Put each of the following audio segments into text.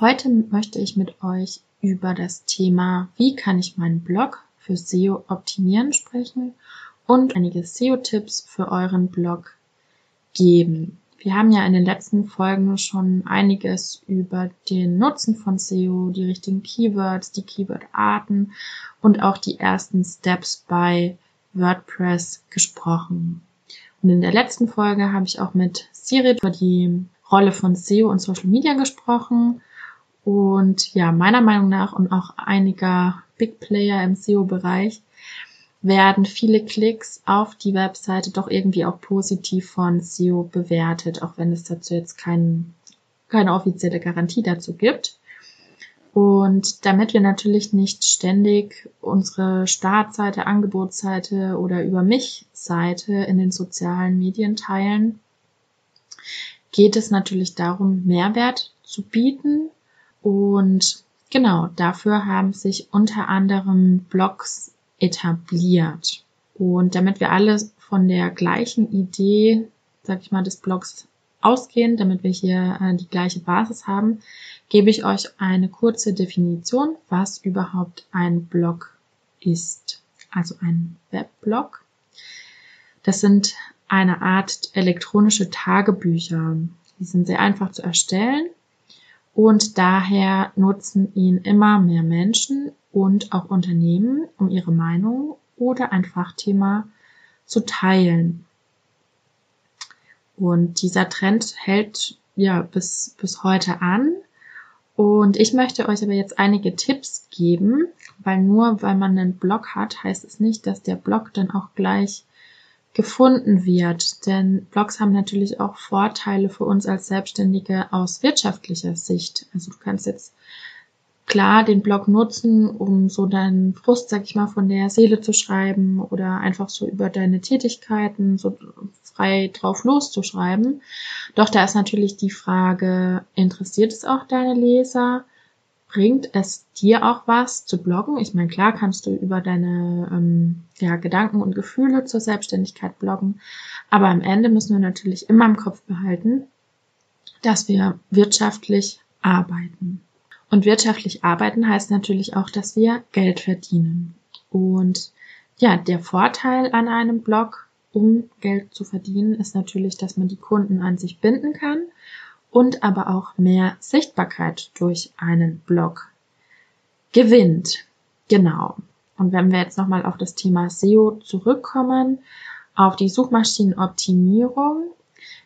Heute möchte ich mit euch über das Thema, wie kann ich meinen Blog für SEO optimieren sprechen und einige SEO-Tipps für euren Blog geben. Wir haben ja in den letzten Folgen schon einiges über den Nutzen von SEO, die richtigen Keywords, die Keyword-Arten und auch die ersten Steps bei WordPress gesprochen. Und in der letzten Folge habe ich auch mit Siri über die Rolle von SEO und Social Media gesprochen. Und ja, meiner Meinung nach und auch einiger Big Player im SEO-Bereich werden viele Klicks auf die Webseite doch irgendwie auch positiv von SEO bewertet, auch wenn es dazu jetzt kein, keine offizielle Garantie dazu gibt. Und damit wir natürlich nicht ständig unsere Startseite, Angebotsseite oder über mich Seite in den sozialen Medien teilen, geht es natürlich darum, Mehrwert zu bieten. Und genau dafür haben sich unter anderem Blogs etabliert. Und damit wir alle von der gleichen Idee, sag ich mal, des Blogs ausgehen, damit wir hier äh, die gleiche Basis haben, gebe ich euch eine kurze Definition, was überhaupt ein Blog ist. Also ein Webblog. Das sind eine Art elektronische Tagebücher. Die sind sehr einfach zu erstellen und daher nutzen ihn immer mehr Menschen und auch Unternehmen, um ihre Meinung oder ein Fachthema zu teilen. Und dieser Trend hält ja bis, bis heute an. Und ich möchte euch aber jetzt einige Tipps geben, weil nur weil man einen Blog hat, heißt es nicht, dass der Blog dann auch gleich gefunden wird. Denn Blogs haben natürlich auch Vorteile für uns als Selbstständige aus wirtschaftlicher Sicht. Also du kannst jetzt klar den Blog nutzen, um so deinen Frust, sag ich mal, von der Seele zu schreiben oder einfach so über deine Tätigkeiten so frei drauf loszuschreiben. Doch da ist natürlich die Frage, interessiert es auch deine Leser? Bringt es dir auch was zu bloggen? Ich meine, klar kannst du über deine ähm, ja, Gedanken und Gefühle zur Selbstständigkeit bloggen, aber am Ende müssen wir natürlich immer im Kopf behalten, dass wir wirtschaftlich arbeiten. Und wirtschaftlich arbeiten heißt natürlich auch, dass wir Geld verdienen. Und ja, der Vorteil an einem Blog, um Geld zu verdienen, ist natürlich, dass man die Kunden an sich binden kann und aber auch mehr Sichtbarkeit durch einen Blog gewinnt. Genau. Und wenn wir jetzt nochmal auf das Thema SEO zurückkommen, auf die Suchmaschinenoptimierung,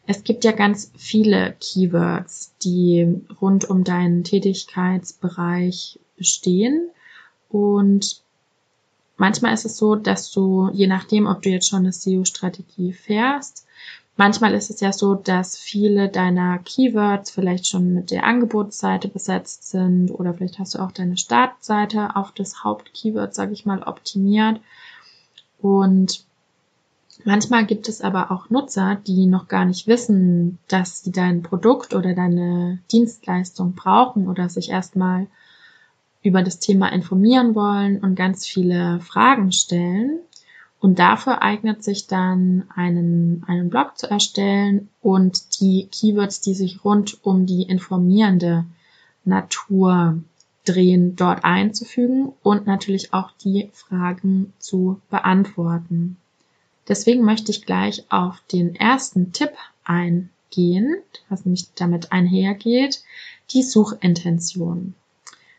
es gibt ja ganz viele Keywords, die rund um deinen Tätigkeitsbereich bestehen. Und manchmal ist es so, dass du, je nachdem, ob du jetzt schon eine SEO-Strategie fährst, manchmal ist es ja so, dass viele deiner Keywords vielleicht schon mit der Angebotsseite besetzt sind oder vielleicht hast du auch deine Startseite auf das Hauptkeyword, sage ich mal, optimiert. Und Manchmal gibt es aber auch Nutzer, die noch gar nicht wissen, dass sie dein Produkt oder deine Dienstleistung brauchen oder sich erstmal über das Thema informieren wollen und ganz viele Fragen stellen. Und dafür eignet sich dann einen, einen Blog zu erstellen und die Keywords, die sich rund um die informierende Natur drehen, dort einzufügen und natürlich auch die Fragen zu beantworten. Deswegen möchte ich gleich auf den ersten Tipp eingehen, was nämlich damit einhergeht, die Suchintention.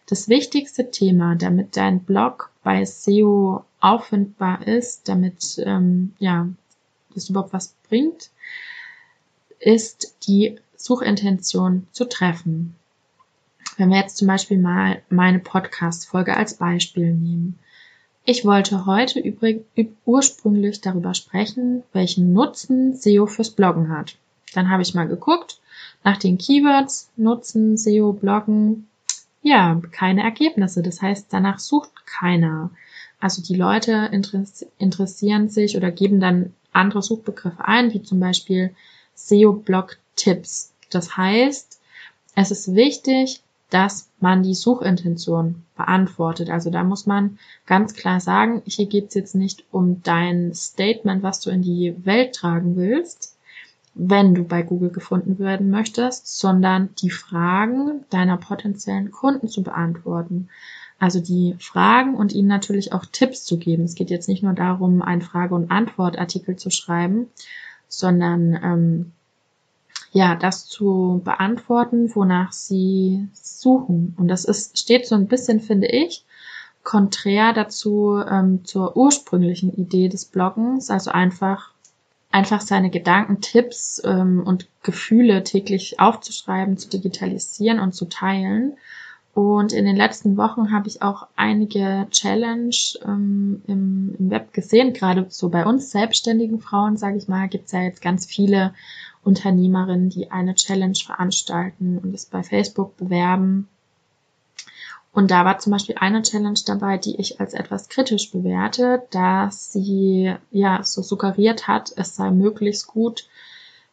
Das wichtigste Thema, damit dein Blog bei SEO auffindbar ist, damit ähm, ja das überhaupt was bringt, ist die Suchintention zu treffen. Wenn wir jetzt zum Beispiel mal meine Podcast-Folge als Beispiel nehmen. Ich wollte heute übrig, ursprünglich darüber sprechen, welchen Nutzen SEO fürs Bloggen hat. Dann habe ich mal geguckt, nach den Keywords nutzen, SEO, Bloggen, ja, keine Ergebnisse. Das heißt, danach sucht keiner. Also die Leute interessieren sich oder geben dann andere Suchbegriffe ein, wie zum Beispiel SEO-Blog-Tipps. Das heißt, es ist wichtig, dass man die Suchintention beantwortet. Also da muss man ganz klar sagen, hier geht es jetzt nicht um dein Statement, was du in die Welt tragen willst, wenn du bei Google gefunden werden möchtest, sondern die Fragen deiner potenziellen Kunden zu beantworten. Also die Fragen und ihnen natürlich auch Tipps zu geben. Es geht jetzt nicht nur darum, einen Frage- und Antwortartikel zu schreiben, sondern ähm, ja, das zu beantworten, wonach sie suchen. Und das ist, steht so ein bisschen, finde ich, konträr dazu ähm, zur ursprünglichen Idee des Bloggens, also einfach einfach seine Gedanken, Tipps ähm, und Gefühle täglich aufzuschreiben, zu digitalisieren und zu teilen. Und in den letzten Wochen habe ich auch einige Challenge ähm, im, im Web gesehen. Gerade so bei uns selbstständigen Frauen, sage ich mal, gibt es ja jetzt ganz viele Unternehmerinnen, die eine Challenge veranstalten und es bei Facebook bewerben. Und da war zum Beispiel eine Challenge dabei, die ich als etwas kritisch bewerte, dass sie ja so suggeriert hat, es sei möglichst gut,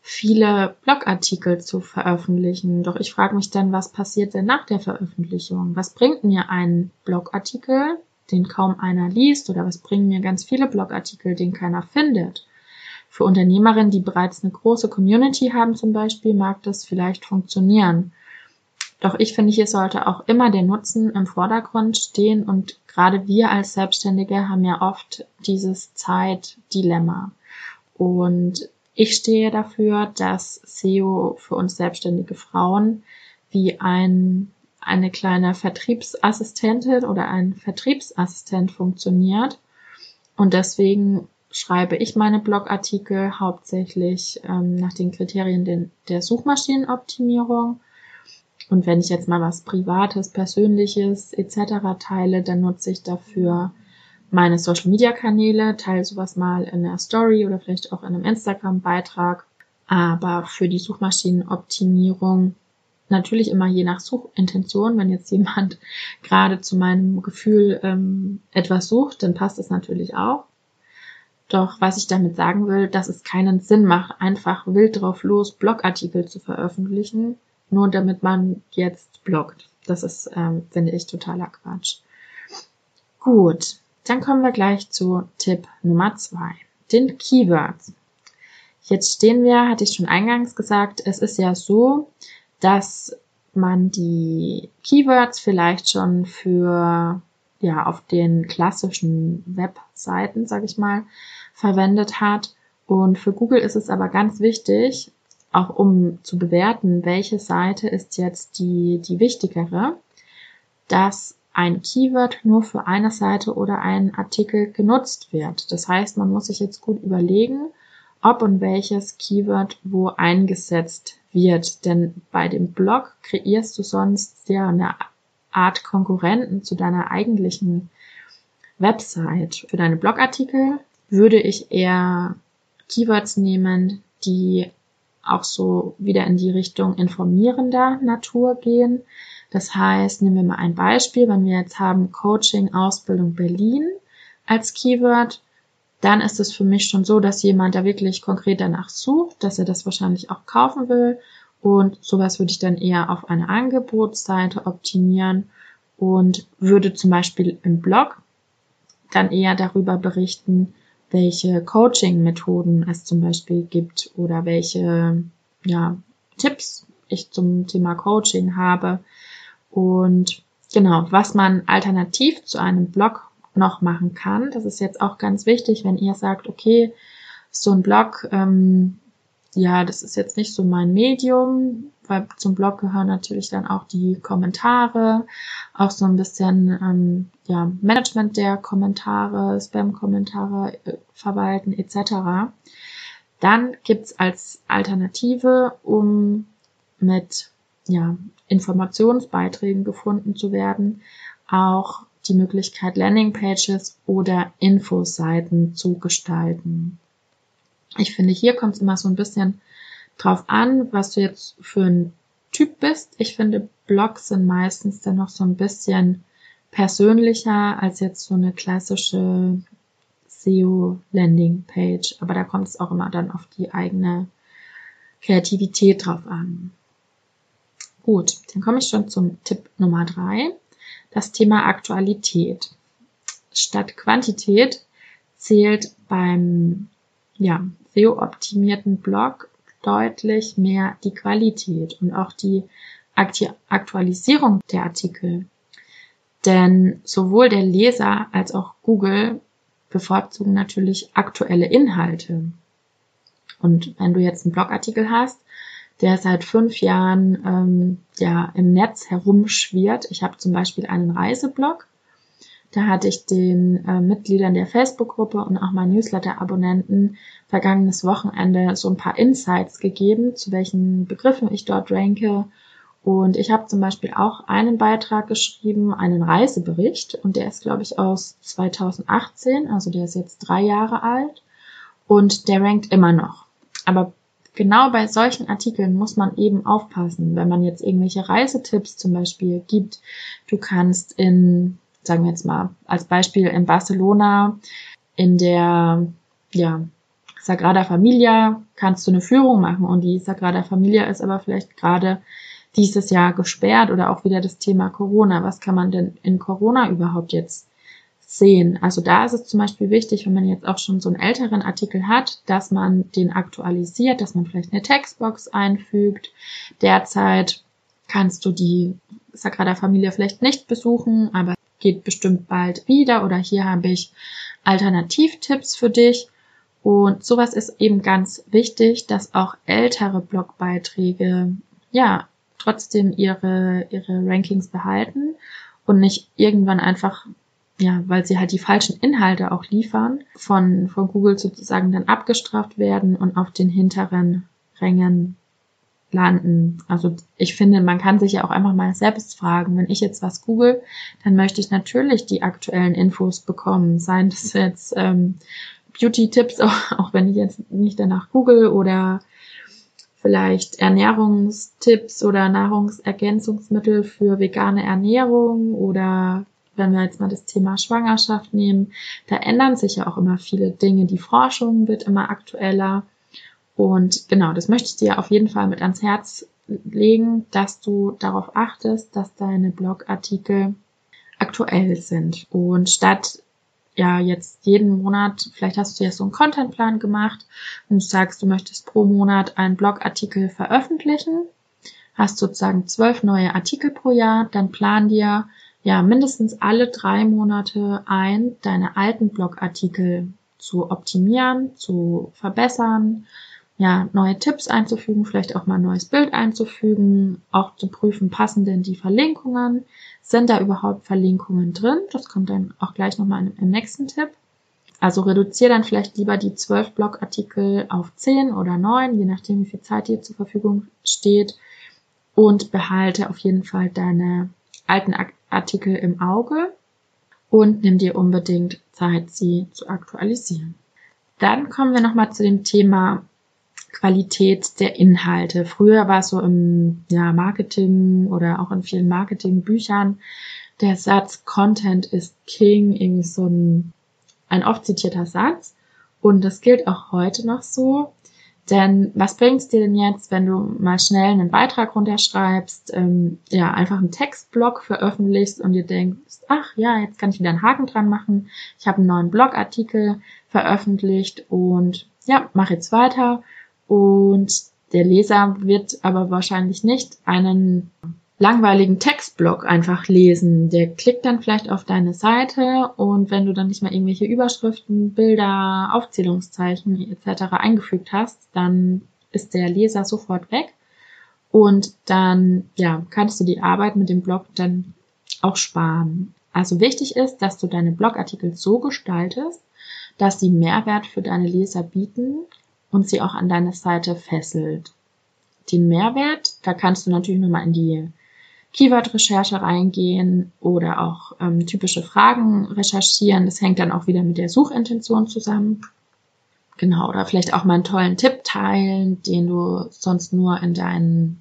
viele Blogartikel zu veröffentlichen. Doch ich frage mich dann, was passiert denn nach der Veröffentlichung? Was bringt mir ein Blogartikel, den kaum einer liest, oder was bringen mir ganz viele Blogartikel, den keiner findet? Für Unternehmerinnen, die bereits eine große Community haben zum Beispiel, mag das vielleicht funktionieren. Doch ich finde, hier sollte auch immer der Nutzen im Vordergrund stehen und gerade wir als Selbstständige haben ja oft dieses Zeitdilemma. Und ich stehe dafür, dass SEO für uns selbstständige Frauen wie ein, eine kleine Vertriebsassistentin oder ein Vertriebsassistent funktioniert. Und deswegen schreibe ich meine Blogartikel hauptsächlich ähm, nach den Kriterien den, der Suchmaschinenoptimierung. Und wenn ich jetzt mal was Privates, Persönliches etc. teile, dann nutze ich dafür meine Social Media Kanäle, teile sowas mal in der Story oder vielleicht auch in einem Instagram Beitrag. Aber für die Suchmaschinenoptimierung natürlich immer je nach Suchintention. Wenn jetzt jemand gerade zu meinem Gefühl ähm, etwas sucht, dann passt es natürlich auch. Doch was ich damit sagen will, dass es keinen Sinn macht, einfach wild drauf los Blogartikel zu veröffentlichen, nur damit man jetzt bloggt. Das ist, ähm, finde ich, totaler Quatsch. Gut, dann kommen wir gleich zu Tipp Nummer zwei, den Keywords. Jetzt stehen wir, hatte ich schon eingangs gesagt, es ist ja so, dass man die Keywords vielleicht schon für ja auf den klassischen Webseiten, sage ich mal, verwendet hat. Und für Google ist es aber ganz wichtig, auch um zu bewerten, welche Seite ist jetzt die, die wichtigere, dass ein Keyword nur für eine Seite oder einen Artikel genutzt wird. Das heißt, man muss sich jetzt gut überlegen, ob und welches Keyword wo eingesetzt wird. Denn bei dem Blog kreierst du sonst ja eine Art Konkurrenten zu deiner eigentlichen Website. Für deine Blogartikel würde ich eher Keywords nehmen, die auch so wieder in die Richtung informierender Natur gehen. Das heißt, nehmen wir mal ein Beispiel, wenn wir jetzt haben Coaching Ausbildung Berlin als Keyword, dann ist es für mich schon so, dass jemand da wirklich konkret danach sucht, dass er das wahrscheinlich auch kaufen will und sowas würde ich dann eher auf eine Angebotsseite optimieren und würde zum Beispiel im Blog dann eher darüber berichten, welche Coaching-Methoden es zum Beispiel gibt oder welche ja, Tipps ich zum Thema Coaching habe und genau, was man alternativ zu einem Blog noch machen kann. Das ist jetzt auch ganz wichtig, wenn ihr sagt, okay, so ein Blog, ähm, ja, das ist jetzt nicht so mein Medium, weil zum Blog gehören natürlich dann auch die Kommentare, auch so ein bisschen ähm, ja, Management der Kommentare, Spam-Kommentare äh, verwalten etc. Dann gibt's als Alternative, um mit ja, Informationsbeiträgen gefunden zu werden, auch die Möglichkeit, Landingpages oder Infoseiten zu gestalten. Ich finde, hier kommt es immer so ein bisschen drauf an, was du jetzt für ein Typ bist. Ich finde, Blogs sind meistens dann noch so ein bisschen persönlicher als jetzt so eine klassische SEO-Landing-Page. Aber da kommt es auch immer dann auf die eigene Kreativität drauf an. Gut, dann komme ich schon zum Tipp Nummer drei. Das Thema Aktualität. Statt Quantität zählt beim ja, SEO-optimierten Blog deutlich mehr die Qualität und auch die Aktualisierung der Artikel. Denn sowohl der Leser als auch Google bevorzugen natürlich aktuelle Inhalte. Und wenn du jetzt einen Blogartikel hast, der seit fünf Jahren ähm, ja im Netz herumschwirrt, ich habe zum Beispiel einen Reiseblog, da hatte ich den äh, Mitgliedern der Facebook-Gruppe und auch meinen Newsletter-Abonnenten vergangenes Wochenende so ein paar Insights gegeben, zu welchen Begriffen ich dort ranke. Und ich habe zum Beispiel auch einen Beitrag geschrieben, einen Reisebericht, und der ist, glaube ich, aus 2018, also der ist jetzt drei Jahre alt und der rankt immer noch. Aber genau bei solchen Artikeln muss man eben aufpassen, wenn man jetzt irgendwelche Reisetipps zum Beispiel gibt. Du kannst in sagen wir jetzt mal als Beispiel in Barcelona in der ja, Sagrada Familia kannst du eine Führung machen und die Sagrada Familia ist aber vielleicht gerade dieses Jahr gesperrt oder auch wieder das Thema Corona. Was kann man denn in Corona überhaupt jetzt sehen? Also da ist es zum Beispiel wichtig, wenn man jetzt auch schon so einen älteren Artikel hat, dass man den aktualisiert, dass man vielleicht eine Textbox einfügt. Derzeit kannst du die Sagrada Familia vielleicht nicht besuchen, aber geht bestimmt bald wieder oder hier habe ich Alternativtipps für dich. Und sowas ist eben ganz wichtig, dass auch ältere Blogbeiträge, ja, trotzdem ihre, ihre Rankings behalten und nicht irgendwann einfach, ja, weil sie halt die falschen Inhalte auch liefern, von, von Google sozusagen dann abgestraft werden und auf den hinteren Rängen landen. Also ich finde, man kann sich ja auch einfach mal selbst fragen, wenn ich jetzt was google, dann möchte ich natürlich die aktuellen Infos bekommen. Seien das jetzt ähm, Beauty-Tipps, auch, auch wenn ich jetzt nicht danach google oder vielleicht Ernährungstipps oder Nahrungsergänzungsmittel für vegane Ernährung oder wenn wir jetzt mal das Thema Schwangerschaft nehmen, da ändern sich ja auch immer viele Dinge. Die Forschung wird immer aktueller. Und genau, das möchte ich dir auf jeden Fall mit ans Herz legen, dass du darauf achtest, dass deine Blogartikel aktuell sind. Und statt ja jetzt jeden Monat, vielleicht hast du ja so einen Contentplan gemacht und du sagst, du möchtest pro Monat einen Blogartikel veröffentlichen, hast sozusagen zwölf neue Artikel pro Jahr, dann plan dir ja mindestens alle drei Monate ein, deine alten Blogartikel zu optimieren, zu verbessern, ja, neue Tipps einzufügen, vielleicht auch mal ein neues Bild einzufügen, auch zu prüfen, passen denn die Verlinkungen, sind da überhaupt Verlinkungen drin? Das kommt dann auch gleich nochmal im nächsten Tipp. Also reduziere dann vielleicht lieber die zwölf Blogartikel auf zehn oder neun, je nachdem, wie viel Zeit dir zur Verfügung steht und behalte auf jeden Fall deine alten Artikel im Auge und nimm dir unbedingt Zeit, sie zu aktualisieren. Dann kommen wir nochmal zu dem Thema Qualität der Inhalte. Früher war es so im ja, Marketing oder auch in vielen Marketingbüchern der Satz Content is King, irgendwie so ein, ein oft zitierter Satz. Und das gilt auch heute noch so. Denn was bringt's dir denn jetzt, wenn du mal schnell einen Beitrag runterschreibst, ähm, ja, einfach einen Textblog veröffentlichst und dir denkst, ach ja, jetzt kann ich wieder einen Haken dran machen. Ich habe einen neuen Blogartikel veröffentlicht und ja, mach jetzt weiter und der Leser wird aber wahrscheinlich nicht einen langweiligen Textblock einfach lesen. Der klickt dann vielleicht auf deine Seite und wenn du dann nicht mal irgendwelche Überschriften, Bilder, Aufzählungszeichen etc. eingefügt hast, dann ist der Leser sofort weg und dann ja, kannst du die Arbeit mit dem Blog dann auch sparen. Also wichtig ist, dass du deine Blogartikel so gestaltest, dass sie Mehrwert für deine Leser bieten und sie auch an deine Seite fesselt. Den Mehrwert, da kannst du natürlich nochmal in die Keyword-Recherche reingehen oder auch ähm, typische Fragen recherchieren. Das hängt dann auch wieder mit der Suchintention zusammen. Genau, oder vielleicht auch mal einen tollen Tipp teilen, den du sonst nur in deinen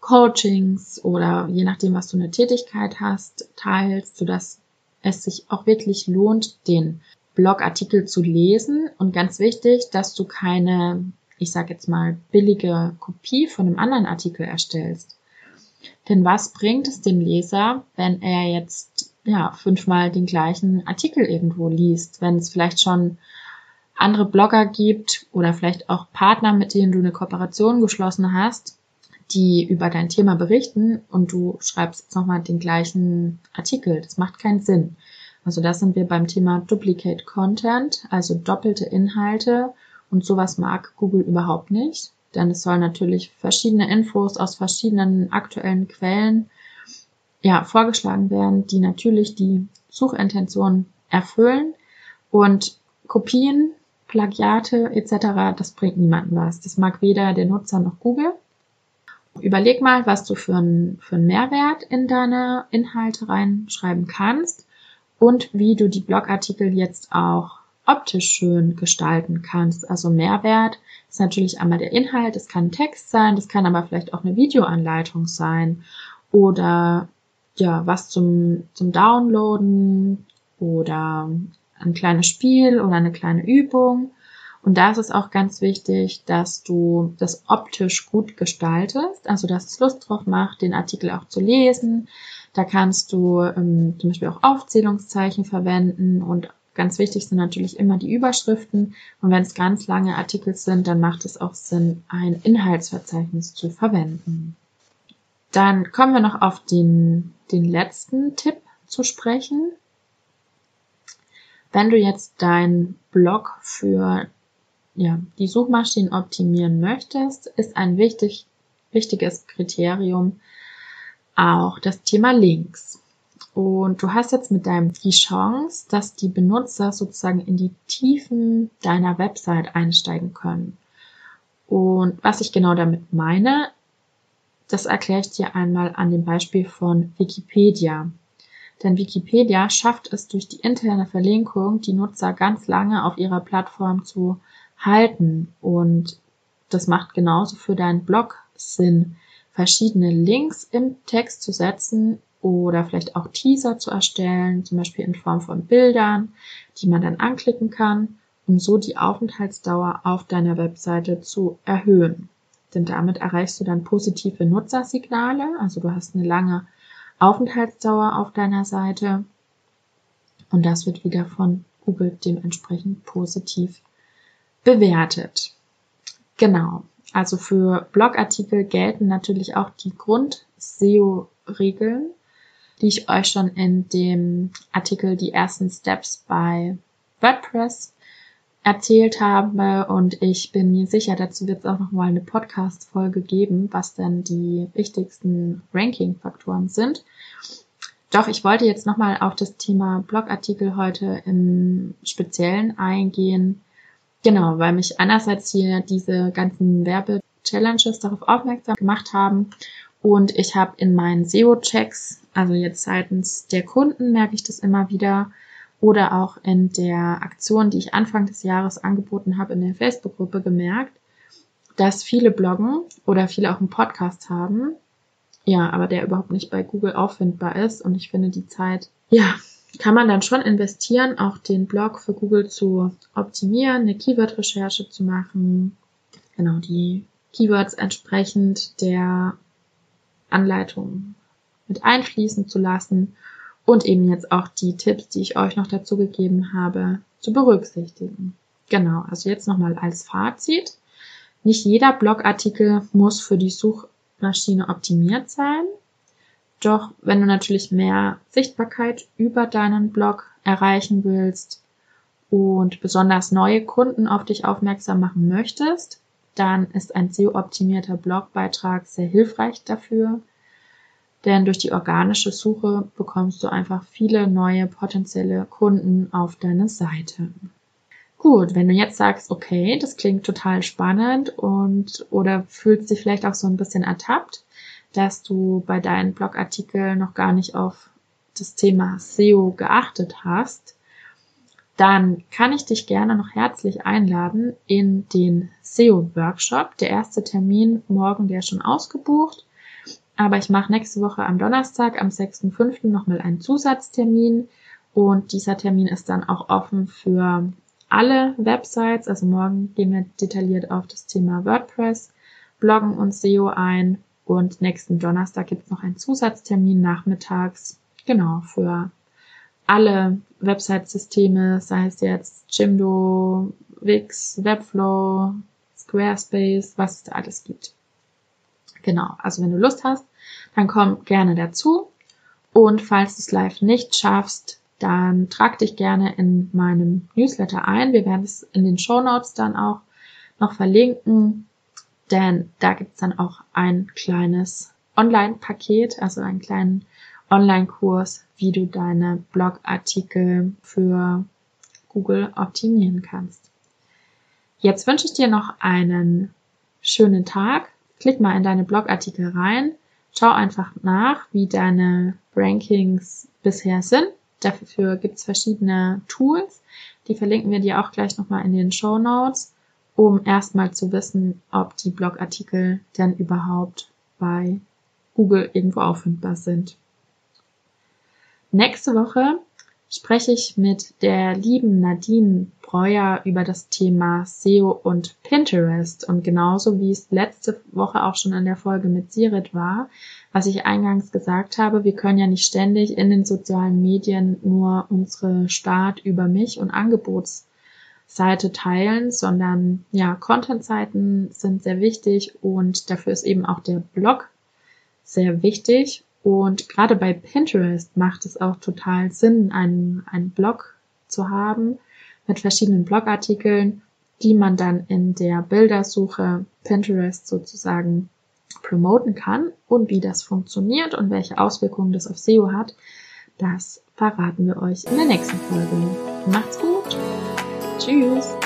Coachings oder je nachdem, was du eine Tätigkeit hast, teilst, sodass es sich auch wirklich lohnt, den Blogartikel zu lesen. Und ganz wichtig, dass du keine, ich sag jetzt mal, billige Kopie von einem anderen Artikel erstellst. Denn was bringt es dem Leser, wenn er jetzt ja fünfmal den gleichen Artikel irgendwo liest, wenn es vielleicht schon andere Blogger gibt oder vielleicht auch Partner, mit denen du eine Kooperation geschlossen hast, die über dein Thema berichten und du schreibst jetzt nochmal den gleichen Artikel. Das macht keinen Sinn. Also da sind wir beim Thema Duplicate Content, also doppelte Inhalte und sowas mag Google überhaupt nicht, denn es sollen natürlich verschiedene Infos aus verschiedenen aktuellen Quellen ja, vorgeschlagen werden, die natürlich die Suchintention erfüllen und Kopien, Plagiate etc., das bringt niemandem was. Das mag weder der Nutzer noch Google. Überleg mal, was du für einen, für einen Mehrwert in deine Inhalte reinschreiben kannst und wie du die Blogartikel jetzt auch optisch schön gestalten kannst. Also Mehrwert ist natürlich einmal der Inhalt, es kann Text sein, das kann aber vielleicht auch eine Videoanleitung sein oder ja, was zum, zum Downloaden oder ein kleines Spiel oder eine kleine Übung. Und da ist es auch ganz wichtig, dass du das optisch gut gestaltest, also dass es Lust drauf macht, den Artikel auch zu lesen. Da kannst du ähm, zum Beispiel auch Aufzählungszeichen verwenden und ganz wichtig sind natürlich immer die Überschriften. Und wenn es ganz lange Artikel sind, dann macht es auch Sinn, ein Inhaltsverzeichnis zu verwenden. Dann kommen wir noch auf den, den letzten Tipp zu sprechen. Wenn du jetzt dein Blog für ja, die Suchmaschinen optimieren möchtest, ist ein wichtig, wichtiges Kriterium auch das Thema Links. Und du hast jetzt mit deinem die Chance, dass die Benutzer sozusagen in die Tiefen deiner Website einsteigen können. Und was ich genau damit meine, das erkläre ich dir einmal an dem Beispiel von Wikipedia. Denn Wikipedia schafft es durch die interne Verlinkung, die Nutzer ganz lange auf ihrer Plattform zu halten. Und das macht genauso für deinen Blog Sinn, verschiedene Links im Text zu setzen oder vielleicht auch Teaser zu erstellen, zum Beispiel in Form von Bildern, die man dann anklicken kann, um so die Aufenthaltsdauer auf deiner Webseite zu erhöhen. Denn damit erreichst du dann positive Nutzersignale, also du hast eine lange Aufenthaltsdauer auf deiner Seite und das wird wieder von Google dementsprechend positiv bewertet. Genau. Also für Blogartikel gelten natürlich auch die Grund-SEO-Regeln, die ich euch schon in dem Artikel die ersten Steps bei WordPress erzählt habe und ich bin mir sicher, dazu wird es auch noch mal eine Podcast-Folge geben, was denn die wichtigsten Ranking-Faktoren sind. Doch ich wollte jetzt noch mal auf das Thema Blogartikel heute im Speziellen eingehen, Genau, weil mich einerseits hier diese ganzen Werbe-Challenges darauf aufmerksam gemacht haben und ich habe in meinen SEO-Checks, also jetzt seitens der Kunden merke ich das immer wieder oder auch in der Aktion, die ich Anfang des Jahres angeboten habe in der Facebook-Gruppe gemerkt, dass viele bloggen oder viele auch einen Podcast haben, ja, aber der überhaupt nicht bei Google auffindbar ist und ich finde die Zeit, ja, kann man dann schon investieren, auch den Blog für Google zu optimieren, eine Keyword-Recherche zu machen, genau die Keywords entsprechend der Anleitung mit einfließen zu lassen und eben jetzt auch die Tipps, die ich euch noch dazu gegeben habe, zu berücksichtigen. Genau, also jetzt nochmal als Fazit. Nicht jeder Blogartikel muss für die Suchmaschine optimiert sein. Doch wenn du natürlich mehr Sichtbarkeit über deinen Blog erreichen willst und besonders neue Kunden auf dich aufmerksam machen möchtest, dann ist ein SEO-optimierter Blogbeitrag sehr hilfreich dafür. Denn durch die organische Suche bekommst du einfach viele neue potenzielle Kunden auf deine Seite. Gut, wenn du jetzt sagst, okay, das klingt total spannend und oder fühlst dich vielleicht auch so ein bisschen ertappt, dass du bei deinen Blogartikeln noch gar nicht auf das Thema SEO geachtet hast, dann kann ich dich gerne noch herzlich einladen in den SEO-Workshop. Der erste Termin morgen, der ist schon ausgebucht. Aber ich mache nächste Woche am Donnerstag, am 6.5. nochmal einen Zusatztermin. Und dieser Termin ist dann auch offen für alle Websites. Also morgen gehen wir detailliert auf das Thema WordPress, Bloggen und SEO ein. Und nächsten Donnerstag gibt es noch einen Zusatztermin nachmittags. Genau, für alle Website-Systeme, sei es jetzt Jimdo, Wix, Webflow, Squarespace, was es da alles gibt. Genau, also wenn du Lust hast, dann komm gerne dazu. Und falls du es live nicht schaffst, dann trag dich gerne in meinem Newsletter ein. Wir werden es in den Show Notes dann auch noch verlinken, denn da gibt es dann auch ein kleines Online-Paket, also einen kleinen Online-Kurs, wie du deine Blogartikel für Google optimieren kannst. Jetzt wünsche ich dir noch einen schönen Tag. Klick mal in deine Blogartikel rein. Schau einfach nach, wie deine Rankings bisher sind. Dafür gibt es verschiedene Tools. Die verlinken wir dir auch gleich nochmal in den Show Notes, um erstmal zu wissen, ob die Blogartikel denn überhaupt bei Google irgendwo auffindbar sind. Nächste Woche spreche ich mit der lieben Nadine Breuer über das Thema SEO und Pinterest. Und genauso wie es letzte Woche auch schon in der Folge mit Sirit war, was ich eingangs gesagt habe, wir können ja nicht ständig in den sozialen Medien nur unsere Start über mich und Angebotsseite teilen, sondern ja, Content-Seiten sind sehr wichtig und dafür ist eben auch der Blog sehr wichtig. Und gerade bei Pinterest macht es auch total Sinn, einen, einen Blog zu haben mit verschiedenen Blogartikeln, die man dann in der Bildersuche Pinterest sozusagen promoten kann und wie das funktioniert und welche Auswirkungen das auf SEO hat, das verraten wir euch in der nächsten Folge. Macht's gut. Tschüss.